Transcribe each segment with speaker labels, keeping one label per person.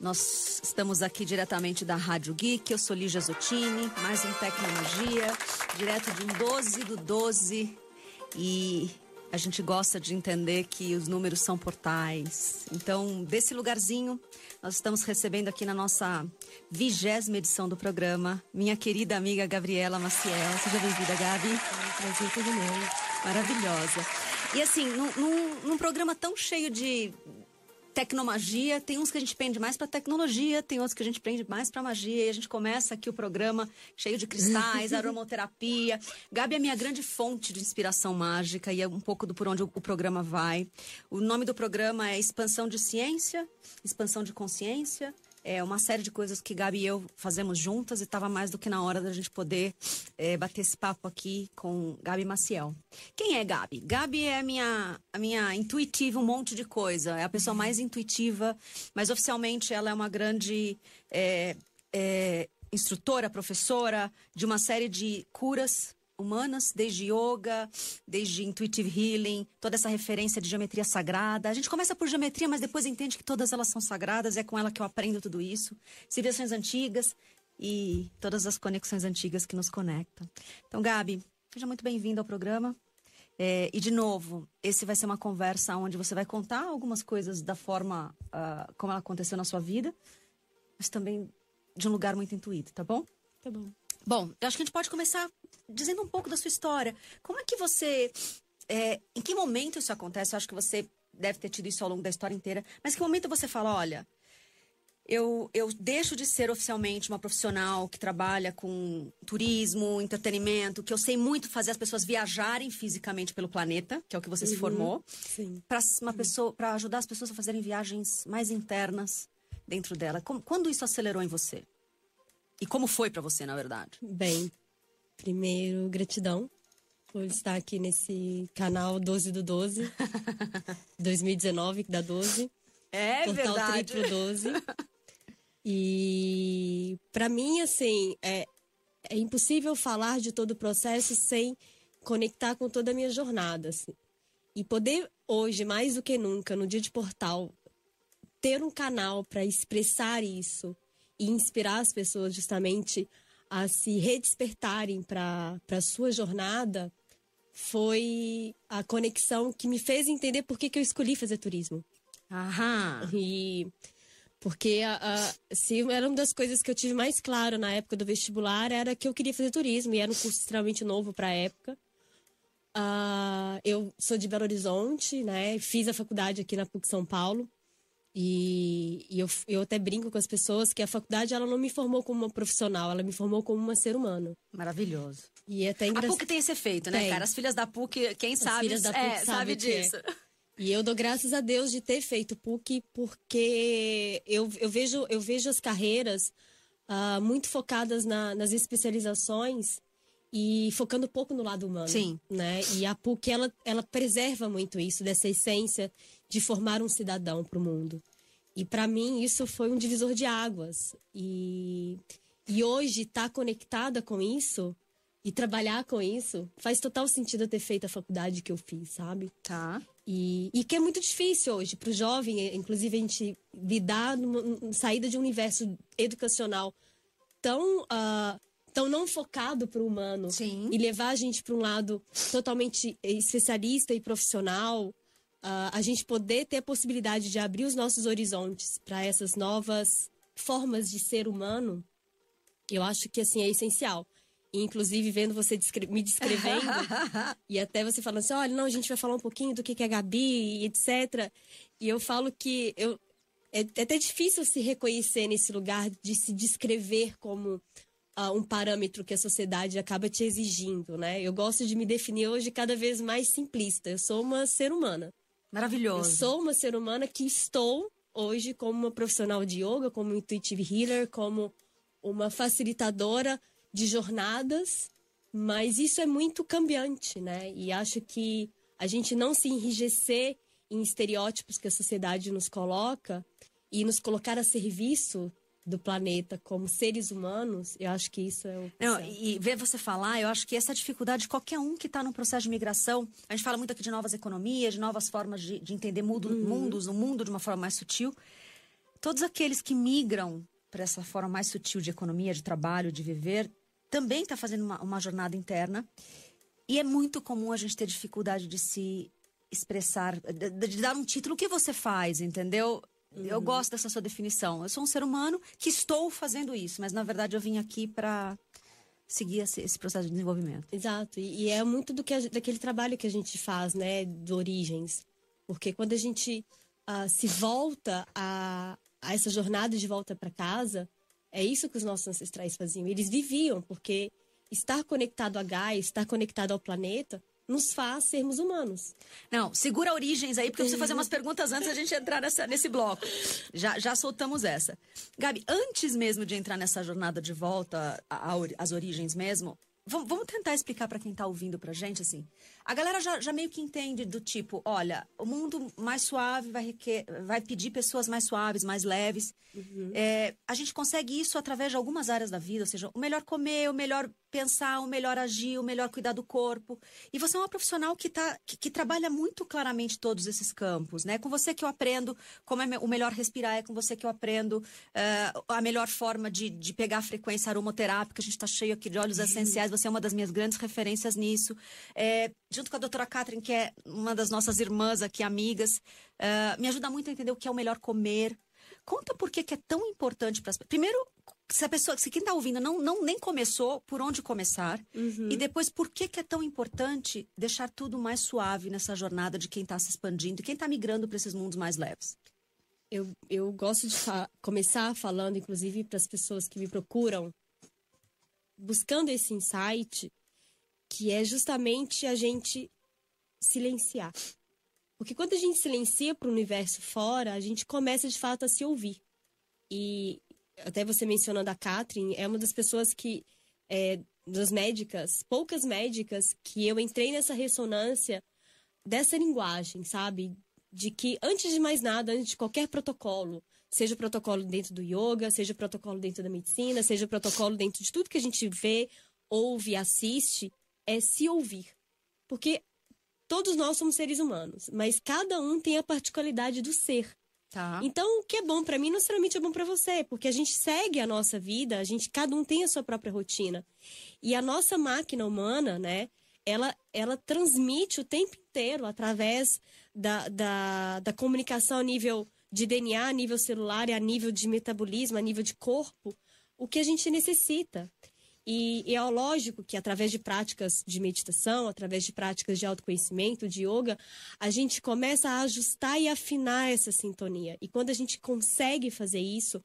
Speaker 1: Nós estamos aqui diretamente da Rádio Geek. Eu sou Lígia Zottini, mais um Tecnologia, direto de um 12 do 12. E a gente gosta de entender que os números são portais. Então, desse lugarzinho, nós estamos recebendo aqui na nossa vigésima edição do programa minha querida amiga Gabriela Maciel. Seja bem-vinda, Gabi.
Speaker 2: Prazer todo meu.
Speaker 1: Maravilhosa. E assim, num, num, num programa tão cheio de tecnomagia, tem uns que a gente pende mais para tecnologia, tem outros que a gente prende mais para magia, e a gente começa aqui o programa cheio de cristais, aromoterapia. Gabi é minha grande fonte de inspiração mágica e é um pouco do por onde o, o programa vai. O nome do programa é Expansão de Ciência, Expansão de Consciência é, uma série de coisas que Gabi e eu fazemos juntas e estava mais do que na hora da gente poder é, bater esse papo aqui com Gabi Maciel. Quem é Gabi? Gabi é a minha, a minha intuitiva, um monte de coisa. É a pessoa mais intuitiva, mas oficialmente ela é uma grande é, é, instrutora, professora de uma série de curas humanas, desde yoga, desde intuitive healing, toda essa referência de geometria sagrada. A gente começa por geometria, mas depois entende que todas elas são sagradas, é com ela que eu aprendo tudo isso. Civilizações antigas e todas as conexões antigas que nos conectam. Então, Gabi, seja muito bem-vinda ao programa. É, e, de novo, esse vai ser uma conversa onde você vai contar algumas coisas da forma uh, como ela aconteceu na sua vida, mas também de um lugar muito intuído, tá bom?
Speaker 2: Tá bom.
Speaker 1: Bom, eu acho que a gente pode começar dizendo um pouco da sua história. Como é que você. É, em que momento isso acontece? Eu acho que você deve ter tido isso ao longo da história inteira. Mas que momento você fala: olha, eu, eu deixo de ser oficialmente uma profissional que trabalha com turismo, entretenimento, que eu sei muito fazer as pessoas viajarem fisicamente pelo planeta, que é o que você uhum, se formou, para uma uhum. pessoa, para ajudar as pessoas a fazerem viagens mais internas dentro dela. Como, quando isso acelerou em você? E como foi para você, na verdade?
Speaker 2: Bem, primeiro, gratidão por estar aqui nesse canal 12 do 12, 2019, que dá 12.
Speaker 1: É
Speaker 2: Portal
Speaker 1: verdade.
Speaker 2: Triplo 12. E para mim, assim, é, é impossível falar de todo o processo sem conectar com toda a minha jornada. Assim. E poder hoje, mais do que nunca, no dia de portal, ter um canal para expressar isso e inspirar as pessoas justamente a se redespertarem para a sua jornada foi a conexão que me fez entender por que, que eu escolhi fazer turismo.
Speaker 1: Aham.
Speaker 2: E porque a, a, se era uma das coisas que eu tive mais claro na época do vestibular era que eu queria fazer turismo e era um curso extremamente novo para a época. Uh, eu sou de Belo Horizonte, né? Fiz a faculdade aqui na PUC São Paulo. E, e eu, eu até brinco com as pessoas que a faculdade ela não me formou como uma profissional, ela me formou como uma ser humano.
Speaker 1: Maravilhoso.
Speaker 2: E é até engra...
Speaker 1: A PUC tem esse efeito, né, tem. cara? As filhas da PUC, quem as sabe, filhas da PUC é, sabe, sabe disso. É.
Speaker 2: E eu dou graças a Deus de ter feito PUC, porque eu, eu, vejo, eu vejo as carreiras uh, muito focadas na, nas especializações e focando pouco no lado humano.
Speaker 1: Sim.
Speaker 2: Né? E a PUC, ela, ela preserva muito isso, dessa essência de formar um cidadão para o mundo. E para mim isso foi um divisor de águas. E, e hoje estar tá conectada com isso e trabalhar com isso faz total sentido eu ter feito a faculdade que eu fiz, sabe?
Speaker 1: Tá.
Speaker 2: E, e que é muito difícil hoje para o jovem, inclusive a gente lidar numa saída de um universo educacional tão uh, tão não focado para o humano
Speaker 1: Sim.
Speaker 2: e levar a gente para um lado totalmente especialista e profissional uh, a gente poder ter a possibilidade de abrir os nossos horizontes para essas novas formas de ser humano, eu acho que assim é essencial. E, inclusive, vendo você descre me descrevendo, e até você falando assim: olha, não, a gente vai falar um pouquinho do que, que é Gabi, etc. E eu falo que eu, é, é até difícil se reconhecer nesse lugar de se descrever como uh, um parâmetro que a sociedade acaba te exigindo, né? Eu gosto de me definir hoje cada vez mais simplista. Eu sou uma ser humana.
Speaker 1: Maravilhoso.
Speaker 2: Eu sou uma ser humana que estou hoje como uma profissional de yoga, como intuitive healer, como uma facilitadora de jornadas, mas isso é muito cambiante, né? E acho que a gente não se enrijecer em estereótipos que a sociedade nos coloca e nos colocar a serviço do planeta como seres humanos, eu acho que isso é o.
Speaker 1: Não, e ver você falar, eu acho que essa é dificuldade de qualquer um que está no processo de migração. A gente fala muito aqui de novas economias, de novas formas de, de entender mundo, uhum. mundos, o mundo de uma forma mais sutil. todos aqueles que migram para essa forma mais sutil de economia, de trabalho, de viver, também está fazendo uma, uma jornada interna. E é muito comum a gente ter dificuldade de se expressar, de, de dar um título. O que você faz, entendeu? Uhum. Eu gosto dessa sua definição. Eu sou um ser humano que estou fazendo isso, mas na verdade eu vim aqui para seguir esse, processo de desenvolvimento.
Speaker 2: Exato. E, e é muito do que a, daquele trabalho que a gente faz, né, de origens. Porque quando a gente uh, se volta a, a essa jornada de volta para casa, é isso que os nossos ancestrais faziam. Eles viviam, porque estar conectado a Gaia, estar conectado ao planeta, nos faz sermos humanos.
Speaker 1: Não, segura origens aí, porque eu preciso fazer umas perguntas antes da gente entrar nessa, nesse bloco. Já, já soltamos essa. Gabi, antes mesmo de entrar nessa jornada de volta às origens mesmo, vamos tentar explicar para quem está ouvindo para gente, assim. A galera já, já, meio que entende do tipo, olha, o mundo mais suave vai, requer, vai pedir pessoas mais suaves, mais leves. Uhum. É, a gente consegue isso através de algumas áreas da vida, ou seja, o melhor comer, o melhor pensar, o melhor agir, o melhor cuidar do corpo. E você é uma profissional que, tá, que, que trabalha muito claramente todos esses campos, né? É com você que eu aprendo como é o melhor respirar, é com você que eu aprendo uh, a melhor forma de, de pegar a frequência aromoterápica. A gente está cheio aqui de óleos uhum. essenciais, você é uma das minhas grandes referências nisso. É, junto com a doutora Catherine, que é uma das nossas irmãs aqui, amigas, uh, me ajuda muito a entender o que é o melhor comer, Conta por que, que é tão importante para as Primeiro, se a pessoa, se quem está ouvindo não, não nem começou, por onde começar? Uhum. E depois, por que, que é tão importante deixar tudo mais suave nessa jornada de quem está se expandindo e quem está migrando para esses mundos mais leves?
Speaker 2: Eu, eu gosto de fa começar falando, inclusive, para as pessoas que me procuram, buscando esse insight, que é justamente a gente silenciar. Porque quando a gente silencia para o universo fora, a gente começa de fato a se ouvir. E até você mencionando a Catherine, é uma das pessoas que, é, das médicas, poucas médicas, que eu entrei nessa ressonância dessa linguagem, sabe? De que, antes de mais nada, antes de qualquer protocolo, seja o protocolo dentro do yoga, seja o protocolo dentro da medicina, seja o protocolo dentro de tudo que a gente vê, ouve, assiste, é se ouvir. Porque todos nós somos seres humanos, mas cada um tem a particularidade do ser. Tá. Então, o que é bom para mim não necessariamente é bom para você, porque a gente segue a nossa vida, a gente cada um tem a sua própria rotina. E a nossa máquina humana, né, ela ela transmite o tempo inteiro através da, da, da comunicação a nível de DNA, a nível celular e a nível de metabolismo, a nível de corpo, o que a gente necessita. E, e, é lógico que através de práticas de meditação, através de práticas de autoconhecimento, de yoga, a gente começa a ajustar e afinar essa sintonia. E quando a gente consegue fazer isso,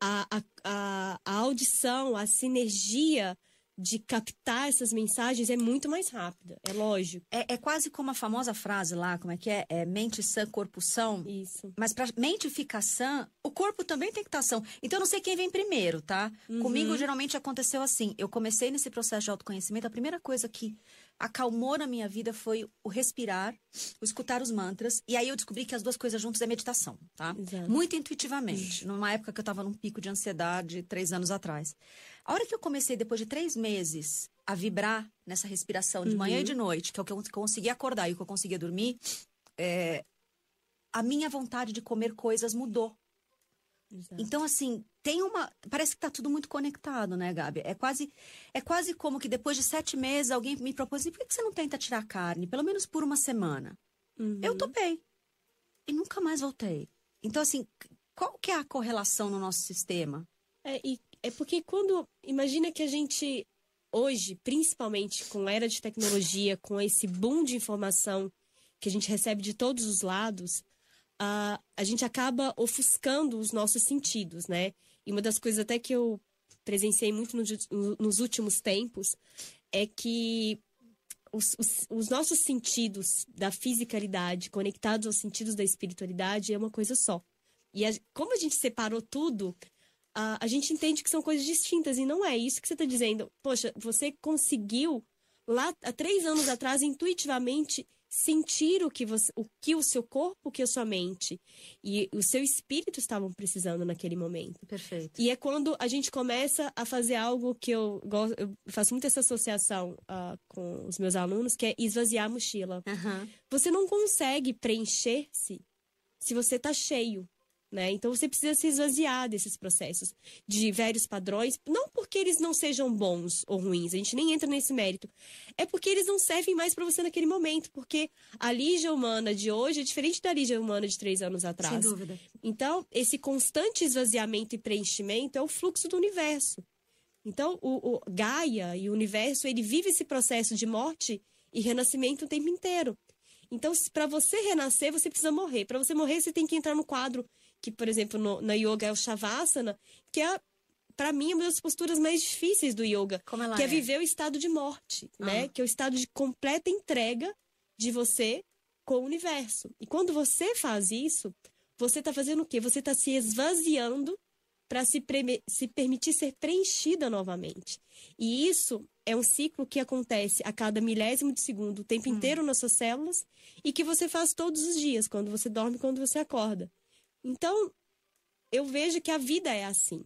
Speaker 2: a, a, a, a audição, a sinergia de captar essas mensagens é muito mais rápida, é lógico.
Speaker 1: É, é, quase como a famosa frase lá, como é que é? é mente sã, corpo são.
Speaker 2: Isso.
Speaker 1: Mas para mente ficar sã, o corpo também tem que estar tá são. Então eu não sei quem vem primeiro, tá? Uhum. Comigo geralmente aconteceu assim. Eu comecei nesse processo de autoconhecimento, a primeira coisa que acalmou na minha vida foi o respirar, o escutar os mantras. E aí eu descobri que as duas coisas juntas é meditação, tá? Exato. Muito intuitivamente. Numa época que eu estava num pico de ansiedade, três anos atrás. A hora que eu comecei, depois de três meses, a vibrar nessa respiração de uhum. manhã e de noite, que é o que eu consegui acordar e o que eu conseguia dormir, é, a minha vontade de comer coisas mudou. Exato. Então, assim, tem uma. Parece que está tudo muito conectado, né, Gabi? É quase, é quase como que depois de sete meses alguém me propôs: por que você não tenta tirar carne, pelo menos por uma semana? Uhum. Eu topei. E nunca mais voltei. Então, assim, qual que é a correlação no nosso sistema?
Speaker 2: É, e, é porque quando. Imagina que a gente, hoje, principalmente com a era de tecnologia, com esse boom de informação que a gente recebe de todos os lados, uh, a gente acaba ofuscando os nossos sentidos, né? E uma das coisas até que eu presenciei muito no, nos últimos tempos é que os, os, os, nossos sentidos da fisicalidade conectados aos sentidos da espiritualidade é uma coisa só. E a, como a gente separou tudo, a, a gente entende que são coisas distintas e não é isso que você está dizendo. Poxa, você conseguiu lá há três anos atrás intuitivamente sentir o que, você, o que o seu corpo, o que a sua mente e o seu espírito estavam precisando naquele momento.
Speaker 1: Perfeito.
Speaker 2: E é quando a gente começa a fazer algo que eu, gosto, eu faço muito essa associação uh, com os meus alunos, que é esvaziar a mochila. Uhum. Você não consegue preencher-se se você está cheio. Né? Então você precisa se esvaziar desses processos de velhos padrões, não porque eles não sejam bons ou ruins, a gente nem entra nesse mérito. É porque eles não servem mais para você naquele momento, porque a Lígia humana de hoje é diferente da Lígia humana de três anos atrás.
Speaker 1: Sem dúvida.
Speaker 2: Então, esse constante esvaziamento e preenchimento é o fluxo do universo. Então, o, o Gaia e o universo, ele vive esse processo de morte e renascimento o tempo inteiro. Então, para você renascer, você precisa morrer. Para você morrer, você tem que entrar no quadro que, por exemplo, no, na yoga é o Shavasana, que é para mim, uma das posturas mais difíceis do yoga, que é, é, viver o estado de morte, ah. né? Que é o estado de completa entrega de você com o universo. E quando você faz isso, você está fazendo o quê? Você está se esvaziando para se, se permitir ser preenchida novamente. E isso é um ciclo que acontece a cada milésimo de segundo, o tempo hum. inteiro nas suas células, e que você faz todos os dias, quando você dorme, quando você acorda. Então, eu vejo que a vida é assim.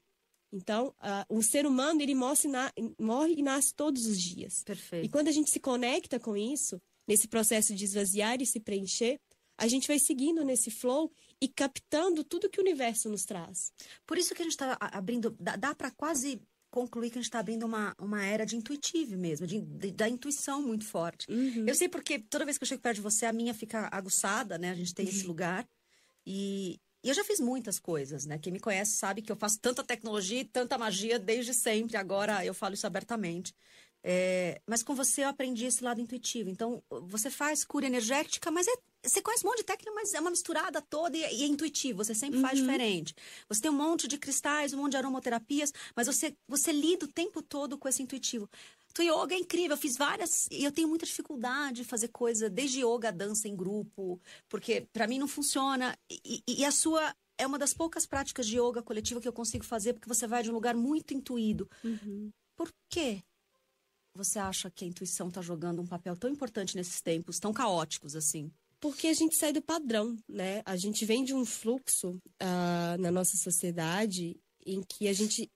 Speaker 2: Então, uh, o ser humano, ele morre, na, morre e nasce todos os dias.
Speaker 1: Perfeito.
Speaker 2: E quando a gente se conecta com isso, nesse processo de esvaziar e se preencher, a gente vai seguindo nesse flow e captando tudo que o universo nos traz.
Speaker 1: Por isso que a gente está abrindo, dá, dá para quase concluir que a gente está abrindo uma, uma era de intuitivo mesmo, de, de, da intuição muito forte. Uhum. Eu sei porque toda vez que eu chego perto de você, a minha fica aguçada, né? A gente tem uhum. esse lugar. E, e eu já fiz muitas coisas, né? Quem me conhece sabe que eu faço tanta tecnologia e tanta magia desde sempre. Agora eu falo isso abertamente. É, mas com você eu aprendi esse lado intuitivo. Então, você faz cura energética, mas é, você conhece um monte de técnica, mas é uma misturada toda e, e é intuitivo. Você sempre uhum. faz diferente. Você tem um monte de cristais, um monte de aromaterapias, mas você, você lida o tempo todo com esse intuitivo. Tu yoga é incrível, eu fiz várias e eu tenho muita dificuldade de fazer coisa, desde yoga, dança em grupo, porque para mim não funciona. E, e, e, a sua é uma das poucas práticas de yoga coletiva que eu consigo fazer, porque você vai de um lugar muito intuído. Uhum. Por quê? Você acha que a intuição está jogando um papel tão importante nesses tempos tão caóticos assim?
Speaker 2: Porque a gente sai do padrão, né? A gente vem de um fluxo uh, na nossa sociedade em que a gente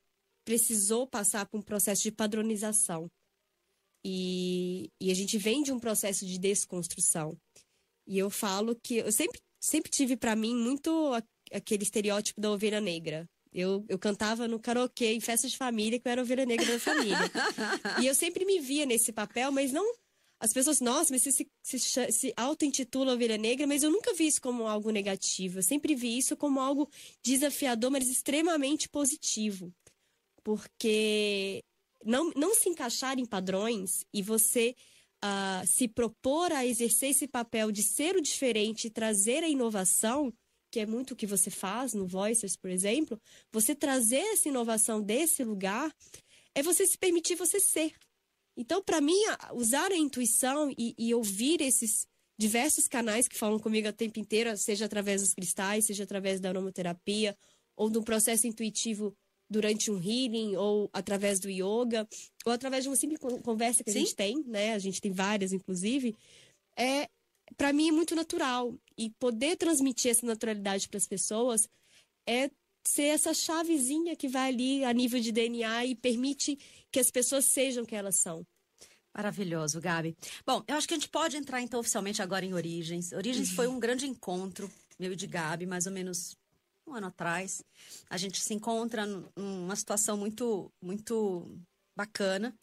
Speaker 2: precisou passar por um processo de padronização. E, e a gente vem de um processo de desconstrução. E eu falo que eu sempre, sempre tive para mim muito aquele estereótipo da ovelha negra. Eu, eu cantava no karaokê, em festas de família, que eu era ovelha negra da família. e eu sempre me via nesse papel, mas não. As pessoas, nossa, mas você se, se, se auto-intitula ovelha negra, mas eu nunca vi isso como algo negativo. Eu sempre vi isso como algo desafiador, mas extremamente positivo. Porque não, não se encaixar em padrões e você uh, se propor a exercer esse papel de ser o diferente e trazer a inovação, que é muito o que você faz no Voices, por exemplo, você trazer essa inovação desse lugar é você se permitir você ser. Então, para mim, usar a intuição e, e ouvir esses diversos canais que falam comigo o tempo inteiro, seja através dos cristais, seja através da aromaterapia, ou de um processo intuitivo durante um healing ou através do yoga ou através de uma simples conversa que Sim. a gente tem, né? A gente tem várias, inclusive. É, para mim é muito natural e poder transmitir essa naturalidade para as pessoas é ser essa chavezinha que vai ali a nível de DNA e permite que as pessoas sejam que elas são.
Speaker 1: Maravilhoso, Gabi. Bom, eu acho que a gente pode entrar então oficialmente agora em Origens. Origens uhum. foi um grande encontro meu e de Gabi, mais ou menos um ano atrás. A gente se encontra numa situação muito, muito bacana.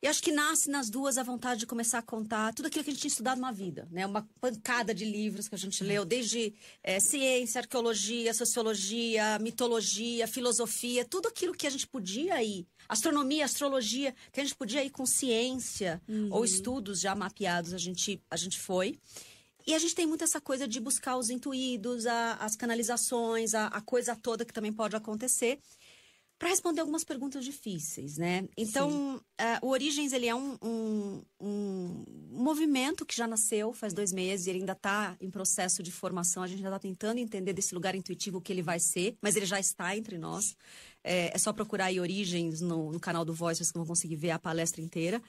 Speaker 1: E acho que nasce nas duas a vontade de começar a contar tudo aquilo que a gente tinha estudado na vida, né? Uma pancada de livros que a gente leu, desde é, ciência, arqueologia, sociologia, mitologia, filosofia, tudo aquilo que a gente podia ir, astronomia, astrologia, que a gente podia ir com ciência uhum. ou estudos já mapeados, a gente, a gente foi. E a gente tem muito essa coisa de buscar os intuídos, a, as canalizações, a, a, coisa toda que também pode acontecer, para responder algumas perguntas difíceis, né? Então, uh, o Origens, ele é um, um, um, movimento que já nasceu faz dois meses, ele ainda está em processo de formação, a gente ainda está tentando entender desse lugar intuitivo o que ele vai ser, mas ele já está entre nós. É, é só procurar aí Origens no, no canal do Voice, vocês vão conseguir ver a palestra inteira.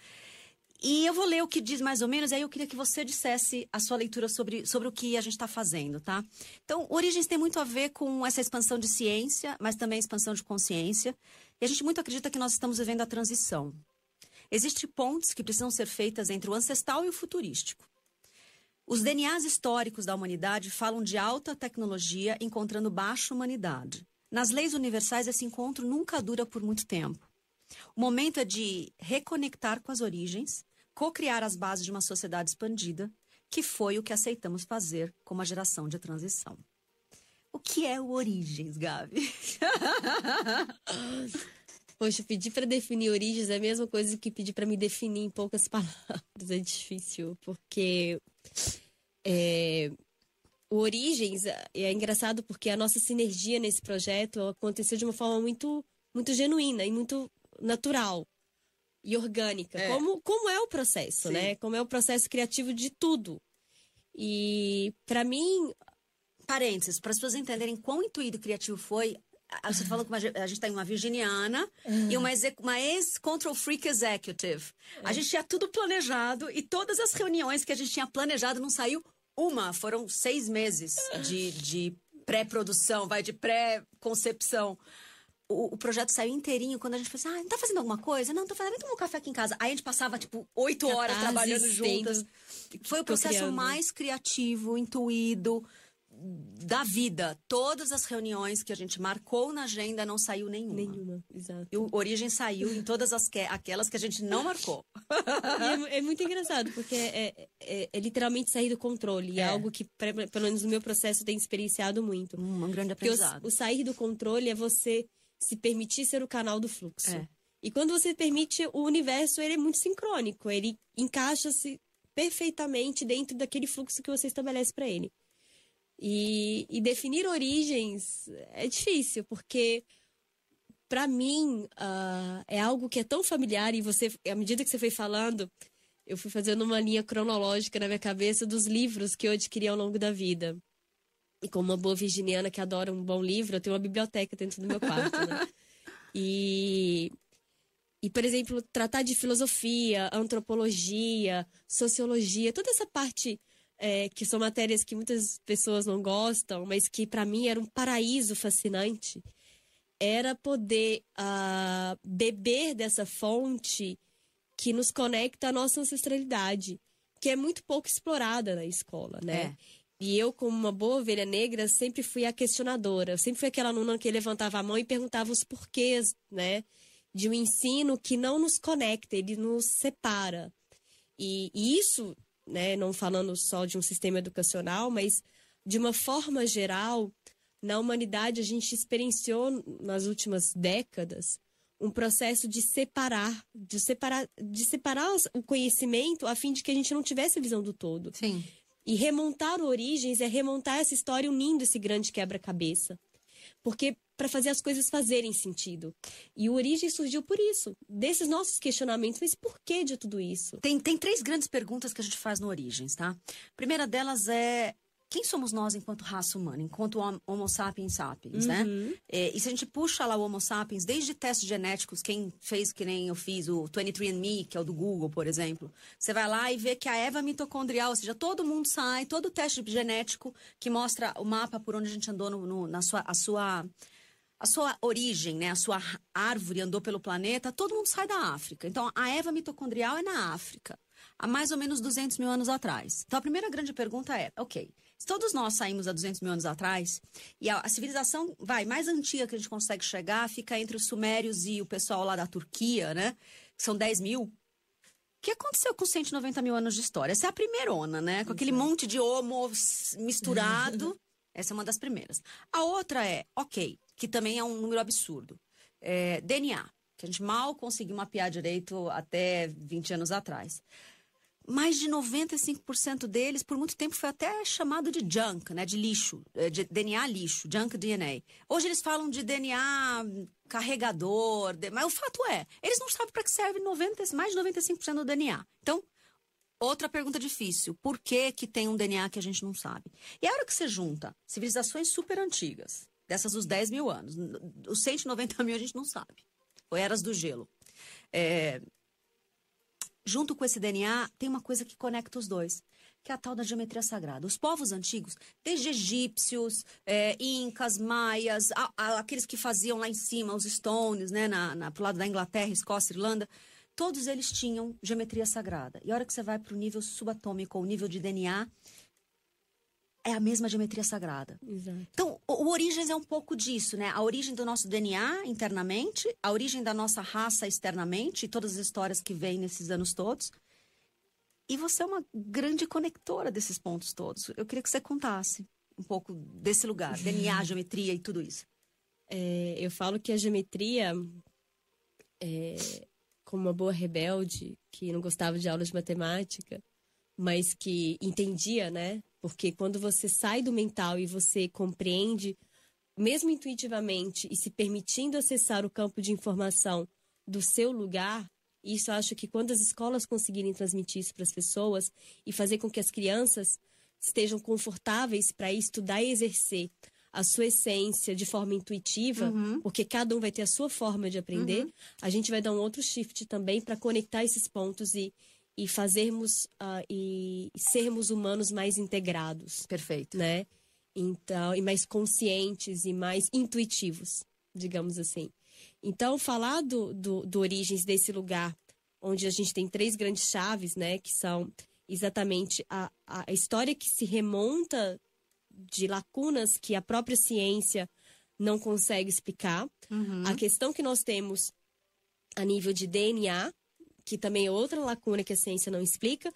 Speaker 1: E eu vou ler o que diz mais ou menos, aí eu queria que você dissesse a sua leitura sobre, sobre o que a gente está fazendo, tá? Então, Origens tem muito a ver com essa expansão de ciência, mas também expansão de consciência. E a gente muito acredita que nós estamos vivendo a transição. Existem pontes que precisam ser feitas entre o ancestral e o futurístico. Os DNAs históricos da humanidade falam de alta tecnologia encontrando baixa humanidade. Nas leis universais, esse encontro nunca dura por muito tempo. O momento é de reconectar com as origens, co-criar as bases de uma sociedade expandida, que foi o que aceitamos fazer como a geração de transição. O que é o Origens, Gabi?
Speaker 2: Poxa, pedir para definir origens é a mesma coisa que pedir para me definir em poucas palavras. É difícil, porque é, o Origens é engraçado porque a nossa sinergia nesse projeto aconteceu de uma forma muito, muito genuína e muito natural e orgânica. É. Como, como é o processo, Sim. né? Como é o processo criativo de tudo. E para mim.
Speaker 1: Parênteses, para as pessoas entenderem quão intuído e criativo foi, você falou que a gente tem uma virginiana e uma, uma ex-control freak executive. A gente tinha tudo planejado e todas as reuniões que a gente tinha planejado não saiu uma. Foram seis meses de, de pré-produção, vai, de pré-concepção o, o, projeto saiu inteirinho quando a gente falou assim, ah, não tá fazendo alguma coisa? Não, tô fazendo, vem tomar um café aqui em casa. Aí a gente passava, tipo, oito horas trabalhando juntas. Foi o processo criando. mais criativo, intuído da vida. Todas as reuniões que a gente marcou na agenda não saiu nenhuma.
Speaker 2: Nenhuma, exato.
Speaker 1: E o Origem saiu em todas as que, aquelas que a gente não marcou.
Speaker 2: É, é, muito engraçado, porque é, é, é, literalmente sair do controle. É, algo que, pelo menos no meu processo, tem experienciado muito.
Speaker 1: Um, grande aprendizado.
Speaker 2: O, o sair do controle é você se permitir ser o canal do fluxo. É. E quando você permite, o universo ele é muito sincrônico, ele encaixa-se perfeitamente dentro daquele fluxo que você estabelece para ele. E, e, definir origens é difícil, porque para mim uh, é algo que é tão familiar e você, à medida que você foi falando, eu fui fazendo uma linha cronológica na minha cabeça dos livros que eu adquiri ao longo da vida. E como uma boa virginiana que adora um bom livro, eu tenho uma biblioteca dentro do meu quarto, né? E, e, por exemplo, tratar de filosofia, antropologia, sociologia, toda essa parte é, que são matérias que muitas pessoas não gostam, mas que para mim era um paraíso fascinante, era poder uh, beber dessa fonte que nos conecta à nossa ancestralidade, que é muito pouco explorada na escola, né? É. E eu, como uma boa ovelha negra, sempre fui a questionadora. Eu sempre fui aquela aluna que levantava a mão e perguntava os porquês, né? De um ensino que não nos conecta, ele nos separa. E, e isso, né, não falando só de um sistema educacional, mas de uma forma geral, na humanidade a gente experienciou nas últimas décadas um processo de separar, de separar, de separar o conhecimento a fim de que a gente não tivesse a visão do todo.
Speaker 1: Sim.
Speaker 2: E remontar origens é remontar essa história unindo esse grande quebra-cabeça. Porque para fazer as coisas fazerem sentido. E o Origem surgiu por isso, desses nossos questionamentos. Mas por que de tudo isso?
Speaker 1: Tem, tem três grandes perguntas que a gente faz no Origens, tá? A primeira delas é quem somos nós enquanto raça humana, enquanto Homo sapiens sapiens, né? uhum. né? É, e se a gente puxa lá o Homo sapiens, desde testes genéticos, quem fez que nem eu fiz, o 23andMe, que é o do Google, por exemplo, você vai lá e vê que a Eva mitocondrial, ou seja, todo mundo sai, todo teste genético que mostra o mapa por onde a gente andou no, no, na sua, a sua a sua origem, né, a sua árvore andou pelo planeta, todo mundo sai da África. Então, a Eva mitocondrial é na África, há mais ou menos 200 mil anos atrás. Então, a primeira grande pergunta é, ok, se todos nós saímos há 200 mil anos atrás, e a, a, civilização, vai, mais antiga que a gente consegue chegar, fica entre os sumérios e o pessoal lá da Turquia, né? Que são 10 mil. O que aconteceu com 190 mil anos de história? Essa é a primeirona, né? Com aquele monte de homo misturado. Essa é uma das primeiras. A outra é, ok, que também é um número absurdo. É, DNA, que a gente mal conseguiu mapear direito até 20 anos atrás mais de 95% deles, por muito tempo, foi até chamado de junk, né? De lixo, eh, de DNA lixo, junk DNA. Hoje eles falam de DNA carregador, mas o fato é, eles não sabem para que serve 90, mais de 95% do DNA. Então, outra pergunta difícil, por que que tem um DNA que a gente não sabe? E a hora que você junta civilizações super antigas, dessas dos 10 mil anos, os 190 mil a gente não sabe, ou eras do gelo, é, junto com esse DNA, tem uma coisa que conecta os dois, que é a tal da geometria sagrada. Os povos antigos, desde egípcios, é, incas, maias, a, a, aqueles que faziam lá em cima os stones, né, na, na, pro lado da Inglaterra, Escócia, Irlanda, todos eles tinham geometria sagrada. E a hora que você vai para o nível subatômico, o nível de DNA, é a mesma geometria sagrada.
Speaker 2: Exato.
Speaker 1: Então, o, o Origens é um pouco disso, né? A origem do nosso DNA internamente, a origem da nossa raça externamente, e todas as histórias que vêm nesses anos todos. E você é uma grande conectora desses pontos todos. Eu queria que você contasse um pouco desse lugar, DNA, geometria e tudo isso.
Speaker 2: É, eu falo que a geometria, é, como uma boa rebelde, que não gostava de aulas de matemática, mas que entendia, né? Porque quando você sai do mental e você compreende, mesmo intuitivamente, e se permitindo acessar o campo de informação do seu lugar, isso eu acho que quando as escolas conseguirem transmitir isso para as pessoas e fazer com que as crianças estejam confortáveis para estudar e exercer a sua essência de forma intuitiva,
Speaker 1: Uhum.
Speaker 2: porque cada um vai ter a sua forma de aprender, a gente vai dar um outro shift também para conectar esses pontos e, e fazermos ah, e sermos humanos mais integrados,
Speaker 1: Perfeito.
Speaker 2: né? Então, e mais conscientes e mais intuitivos, digamos assim. Então, falar do, do, do Origens desse lugar, onde a gente tem três grandes chaves, né? Que são exatamente a, a história que se remonta de lacunas que a própria ciência não consegue explicar.
Speaker 1: Uhum.
Speaker 2: A questão que nós temos a nível de DNA, que também é outra lacuna que a ciência não explica.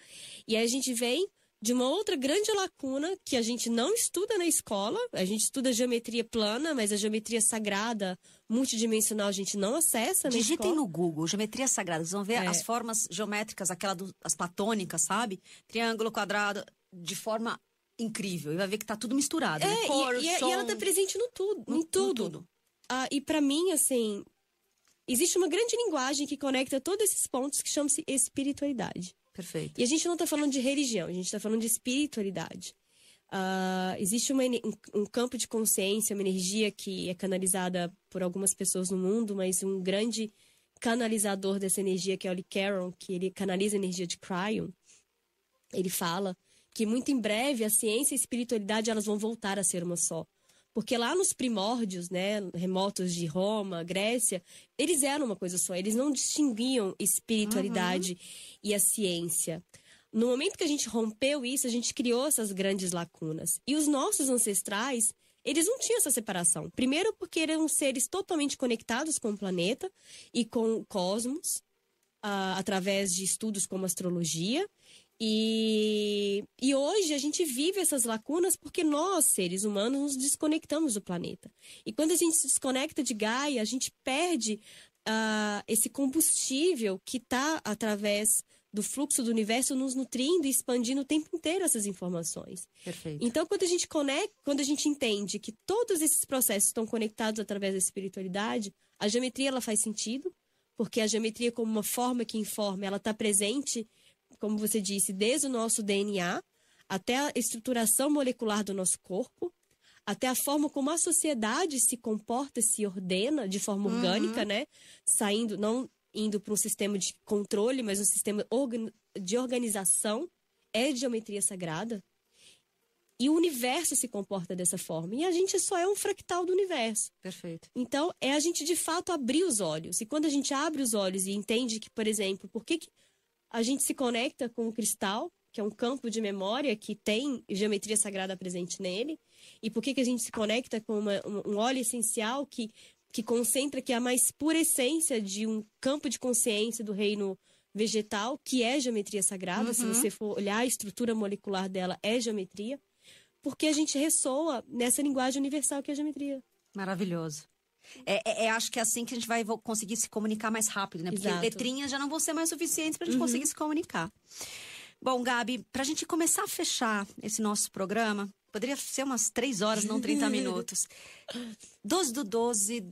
Speaker 2: E aí a gente vem de uma outra grande lacuna que a gente não estuda na escola. A gente estuda geometria plana, mas a geometria sagrada, multidimensional, a gente não acessa na
Speaker 1: Digitem
Speaker 2: escola.
Speaker 1: no Google, geometria sagrada. Vocês vão ver
Speaker 2: É.
Speaker 1: as formas geométricas, aquela do, as platônicas, sabe? Triângulo, quadrado, de forma incrível. E vai ver que tá tudo misturado.
Speaker 2: É,
Speaker 1: né?
Speaker 2: e-
Speaker 1: Cor,
Speaker 2: e, e
Speaker 1: som,
Speaker 2: ela tá presente no tudo,
Speaker 1: no-
Speaker 2: em
Speaker 1: no
Speaker 2: tudo. Ah, e para mim, assim, existe uma grande linguagem que conecta todos esses pontos que chama-se espiritualidade.
Speaker 1: Perfeito.
Speaker 2: E a gente não está falando de religião, a gente está falando de espiritualidade. Ah, existe uma um, um campo de consciência, uma energia que é canalizada por algumas pessoas no mundo, mas um grande canalizador dessa energia, que é o Lee Caron, que ele canaliza a energia de Cryon, ele fala que muito em breve a ciência e a espiritualidade elas vão voltar a ser uma só. Porque lá nos primórdios, né, remotos de Roma, Grécia, eles eram uma coisa só, eles não distinguiam espiritualidade e a ciência. No momento que a gente rompeu isso, a gente criou essas grandes lacunas. E os nossos ancestrais, eles não tinham essa separação. Primeiro porque eram seres totalmente conectados com o planeta e com o cosmos, ah, através de estudos como astrologia. E, e hoje a gente vive essas lacunas porque nós, seres humanos, nos desconectamos do planeta. E quando a gente se desconecta de Gaia, a gente perde ah, esse combustível que está através do fluxo do universo nos nutrindo e expandindo o tempo inteiro essas informações.
Speaker 1: Perfeito.
Speaker 2: Então, quando a gente conecta, quando a gente entende que todos esses processos estão conectados através da espiritualidade, a geometria ela faz sentido, porque a geometria como uma forma que informa, ela está presente, como você disse, desde o nosso DNA até a estruturação molecular do nosso corpo, até a forma como a sociedade se comporta, se ordena de forma orgânica, né? Saindo, não indo para um sistema de controle, mas um sistema de organização, é de geometria sagrada. E o universo se comporta dessa forma. E a gente só é um fractal do universo.
Speaker 1: Perfeito.
Speaker 2: Então, é a gente de fato abrir os olhos. E quando a gente abre os olhos e entende que, por exemplo, por que, que a gente se conecta com o cristal, que é um campo de memória que tem geometria sagrada presente nele, e por que, que a gente se conecta com uma- um óleo essencial que, que concentra que é a mais pura essência de um campo de consciência do reino vegetal, que é geometria sagrada. Se você for olhar a estrutura molecular dela, é geometria. Porque a gente ressoa nessa linguagem universal que é a geometria.
Speaker 1: Maravilhoso. É, é- é- acho que é assim que a gente vai conseguir se comunicar mais rápido, né? Porque
Speaker 2: Exato.
Speaker 1: letrinhas já não vão ser mais suficientes para a gente conseguir se comunicar. Bom, Gabi, para a gente começar a fechar esse nosso programa, poderia ser umas três horas, não 30 minutos. 12 do 12,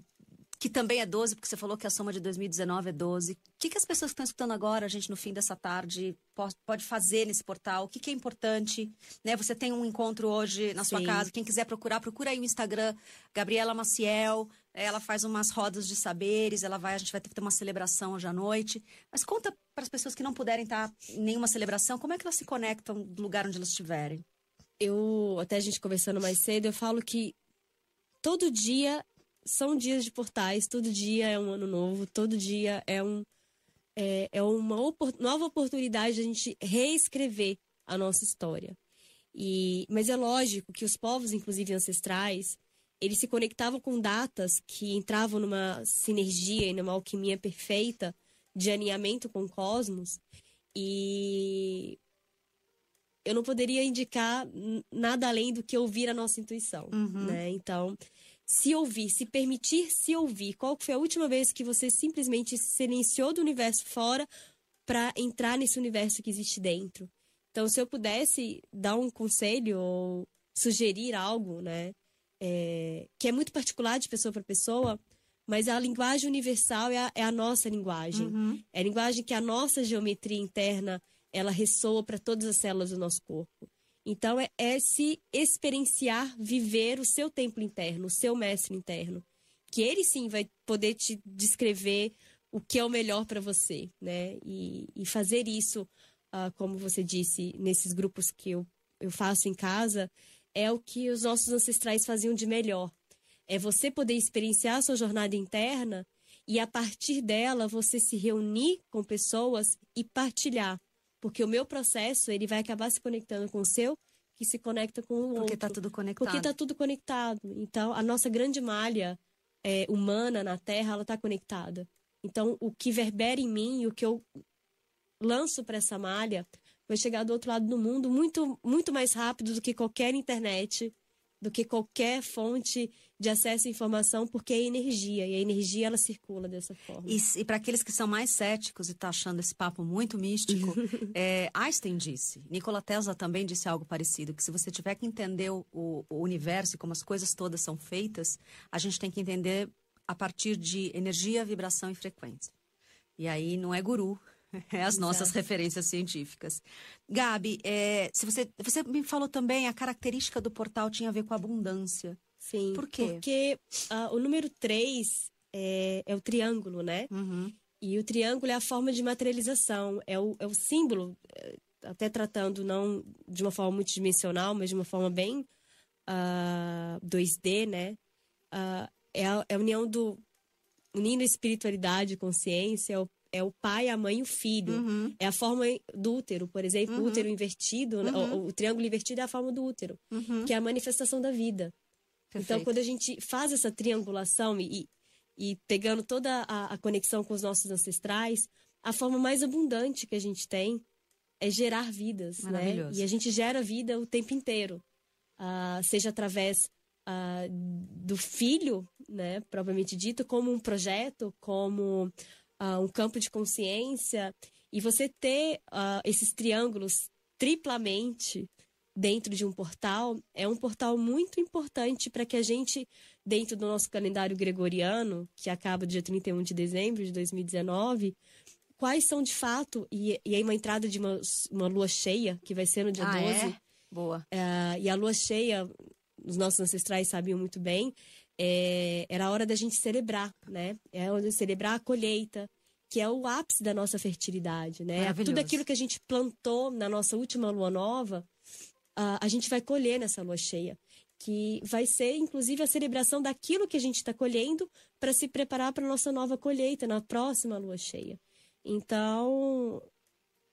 Speaker 1: que também é 12, porque você falou que a soma de 2019 é 12. O que, que as pessoas que estão escutando agora, a gente, no fim dessa tarde, po- pode fazer nesse portal? O que, que é importante? Né? Você tem um encontro hoje na sua
Speaker 2: Sim.
Speaker 1: casa. Quem quiser procurar, procura aí o Instagram, Gabriela Maciel. Ela faz umas rodas de saberes, ela vai, a gente vai ter que ter uma celebração hoje à noite. Mas conta para as pessoas que não puderem estar em nenhuma celebração, como é que elas se conectam do lugar onde elas estiverem?
Speaker 2: eu, até a gente conversando mais cedo, eu falo que todo dia são dias de portais, todo dia é um ano novo, todo dia é, um, é, é uma opor- nova oportunidade de a gente reescrever a nossa história. E, mas é lógico que os povos, inclusive ancestrais, eles se conectavam com datas que entravam numa sinergia e numa alquimia perfeita de alinhamento com o cosmos. E eu não poderia indicar nada além do que ouvir a nossa intuição, uhum. né? Então, se ouvir, se permitir se ouvir. Qual foi a última vez que você simplesmente se silenciou do universo fora para entrar nesse universo que existe dentro? Então, se eu pudesse dar um conselho ou sugerir algo, né, é, que é muito particular de pessoa para pessoa, mas a linguagem universal é a, é a nossa linguagem. Uhum. É a linguagem que a nossa geometria interna ela ressoa para todas as células do nosso corpo. Então, é, é, se experienciar, viver o seu templo interno, o seu mestre interno. Que ele sim vai poder te descrever o que é o melhor para você, né? E, e fazer isso uh, como você disse, nesses grupos que eu, eu faço em casa, é o que os nossos ancestrais faziam de melhor. É você poder experienciar a sua jornada interna e, a partir dela, você se reunir com pessoas e partilhar. Porque o meu processo, ele vai acabar se conectando com o seu, que se conecta com o outro.
Speaker 1: Porque está tudo conectado.
Speaker 2: Porque está tudo conectado. Então, a nossa grande malha é, humana na Terra, ela está conectada. Então, o que verbera em mim, o que eu lanço para essa malha vai chegar do outro lado do mundo muito, muito mais rápido do que qualquer internet, do que qualquer fonte de acesso à informação, porque é energia, e a energia ela circula dessa forma.
Speaker 1: E, e para aqueles que são mais céticos e tá achando esse papo muito místico, é, Einstein disse, Nikola Tesla também disse algo parecido, que se você tiver que entender o, o universo e como as coisas todas são feitas, a gente tem que entender a partir de energia, vibração e frequência. E aí não é guru, as nossas Exato. referências científicas. Gabi, é, se você, você me falou também, a característica do portal tinha a ver com abundância.
Speaker 2: Sim.
Speaker 1: Por quê?
Speaker 2: Porque uh, o número 3 é, é, o triângulo, né?
Speaker 1: Uhum.
Speaker 2: E o triângulo é a forma de materialização, é o, é o símbolo, é, até tratando não de uma forma multidimensional, mas de uma forma bem uh, ah, 2D, né? Uh, é, a, é a união do unindo espiritualidade, consciência, é o é o pai, a mãe e o filho.
Speaker 1: Uhum.
Speaker 2: É a forma do útero, por exemplo, uhum. o útero invertido, né? uhum. o, o, triângulo invertido é a forma do útero,
Speaker 1: uhum.
Speaker 2: que é a manifestação da vida. Perfeito. Então, quando a gente faz essa triangulação e, e pegando toda a, a, conexão com os nossos ancestrais, a forma mais abundante que a gente tem é gerar vidas, né? E a gente gera vida o tempo inteiro, uh, seja através uh, do filho, né, propriamente dito, como um projeto, como uh, um campo de consciência e você ter uh, esses triângulos triplamente dentro de um portal é um portal muito importante para que a gente, dentro do nosso calendário gregoriano, que acaba dia 31 de dezembro de 2019, quais são de fato, e, e aí uma entrada de uma, uma lua cheia, que vai ser no dia
Speaker 1: ah,
Speaker 2: 12.
Speaker 1: É? Boa.
Speaker 2: Uh, e a lua cheia, os nossos ancestrais sabiam muito bem, é, era a hora da gente celebrar, né? É a hora de celebrar a colheita, que é o ápice da nossa fertilidade, né? Tudo aquilo que a gente plantou na nossa última lua nova, uh, a gente vai colher nessa lua cheia. Que vai ser, inclusive, a celebração daquilo que a gente está colhendo para se preparar para a nossa nova colheita na próxima lua cheia. Então,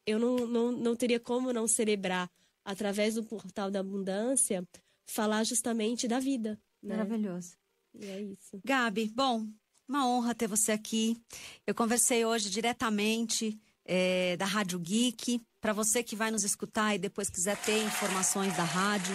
Speaker 2: eu não, não, não teria como não celebrar, através do portal da abundância, falar justamente da vida. Né?
Speaker 1: Maravilhoso.
Speaker 2: E é isso.
Speaker 1: Gabi, bom, uma honra ter você aqui. Eu conversei hoje diretamente é, da Rádio Geek. Para você que vai nos escutar e depois quiser ter informações da rádio,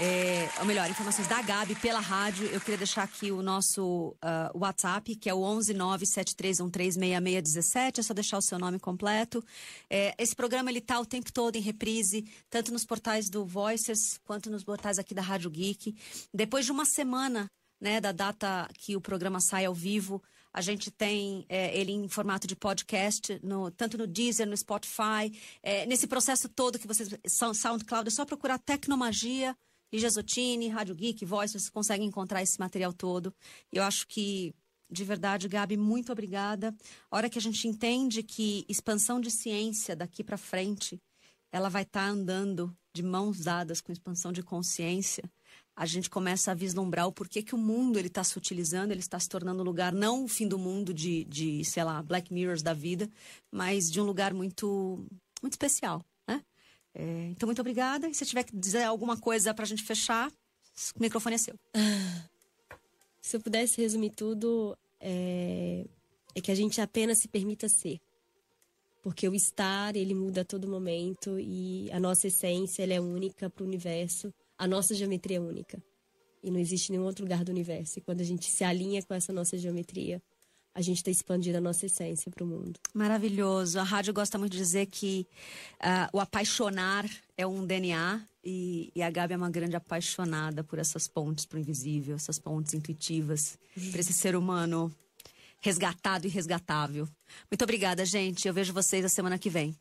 Speaker 1: é, ou melhor, informações da Gabi pela rádio, eu queria deixar aqui o nosso uh, WhatsApp, que é o 11973136617. É só deixar o seu nome completo. É, esse programa ele tá o tempo todo em reprise, tanto nos portais do Voices quanto nos portais aqui da Rádio Geek. Depois de uma semana né, da data que o programa sai ao vivo. A gente tem é, ele em formato de podcast, no, tanto no Deezer, no Spotify. É, nesse processo todo que vocês. SoundCloud, é só procurar Tecnomagia, Ligia Zottini, Rádio Geek, Voice, vocês conseguem encontrar esse material todo. Eu acho que, de verdade, Gabi, muito obrigada. A hora que a gente entende que expansão de ciência daqui para frente, ela vai estar tá andando de mãos dadas com expansão de consciência a gente começa a vislumbrar o porquê que o mundo ele está se utilizando, ele está se tornando um lugar não o fim do mundo de, de, sei lá, Black Mirrors da vida, mas de um lugar muito, muito especial, né? É, então, muito obrigada. E se tiver que dizer alguma coisa para a gente fechar, o microfone é seu.
Speaker 2: Se eu pudesse resumir tudo, é, é que a gente apenas se permita ser. Porque o estar, ele muda a todo momento e a nossa essência, ela é única para o universo. A nossa geometria é única. E não existe nenhum outro lugar do universo. E quando a gente se alinha com essa nossa geometria, a gente está expandindo a nossa essência para o mundo.
Speaker 1: Maravilhoso. A rádio gosta muito de dizer que uh, o apaixonar é um DNA e, e, a Gabi é uma grande apaixonada por essas pontes para o invisível, essas pontes intuitivas, para esse ser humano resgatado e resgatável. Muito obrigada, gente. Eu vejo vocês a semana que vem.